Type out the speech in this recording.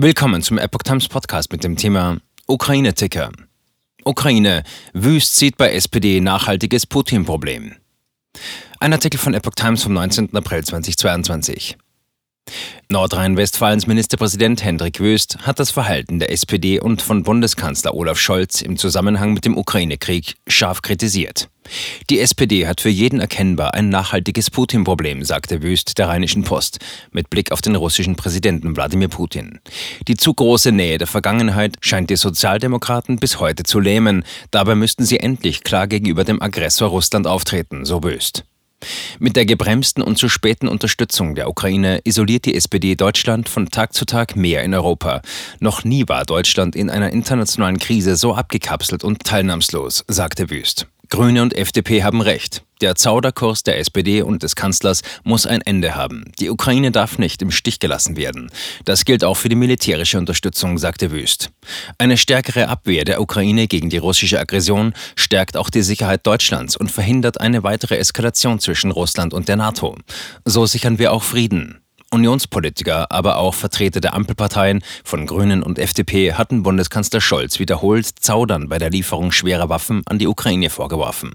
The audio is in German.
Willkommen zum Epoch Times Podcast mit dem Thema Ukraine-Ticker. Ukraine, wüst sieht bei SPD nachhaltiges Putin-Problem. Ein Artikel von Epoch Times vom 19. April 2022. Nordrhein-Westfalens Ministerpräsident Hendrik Wüst hat das Verhalten der SPD und von Bundeskanzler Olaf Scholz im Zusammenhang mit dem Ukraine-Krieg scharf kritisiert. Die SPD hat für jeden erkennbar ein nachhaltiges Putin-Problem, sagte Wüst der Rheinischen Post, mit Blick auf den russischen Präsidenten Wladimir Putin. Die zu große Nähe der Vergangenheit scheint die Sozialdemokraten bis heute zu lähmen. Dabei müssten sie endlich klar gegenüber dem Aggressor Russland auftreten, so Wüst. Mit der gebremsten und zu späten Unterstützung der Ukraine isoliert die SPD Deutschland von Tag zu Tag mehr in Europa. Noch nie war Deutschland in einer internationalen Krise so abgekapselt und teilnahmslos, sagte Wüst. Grüne und FDP haben recht. Der Zauderkurs der SPD und des Kanzlers muss ein Ende haben. Die Ukraine darf nicht im Stich gelassen werden. Das gilt auch für die militärische Unterstützung, sagte Wüst. Eine stärkere Abwehr der Ukraine gegen die russische Aggression stärkt auch die Sicherheit Deutschlands und verhindert eine weitere Eskalation zwischen Russland und der NATO. So sichern wir auch Frieden. Unionspolitiker, aber auch Vertreter der Ampelparteien von Grünen und FDP hatten Bundeskanzler Scholz wiederholt Zaudern bei der Lieferung schwerer Waffen an die Ukraine vorgeworfen.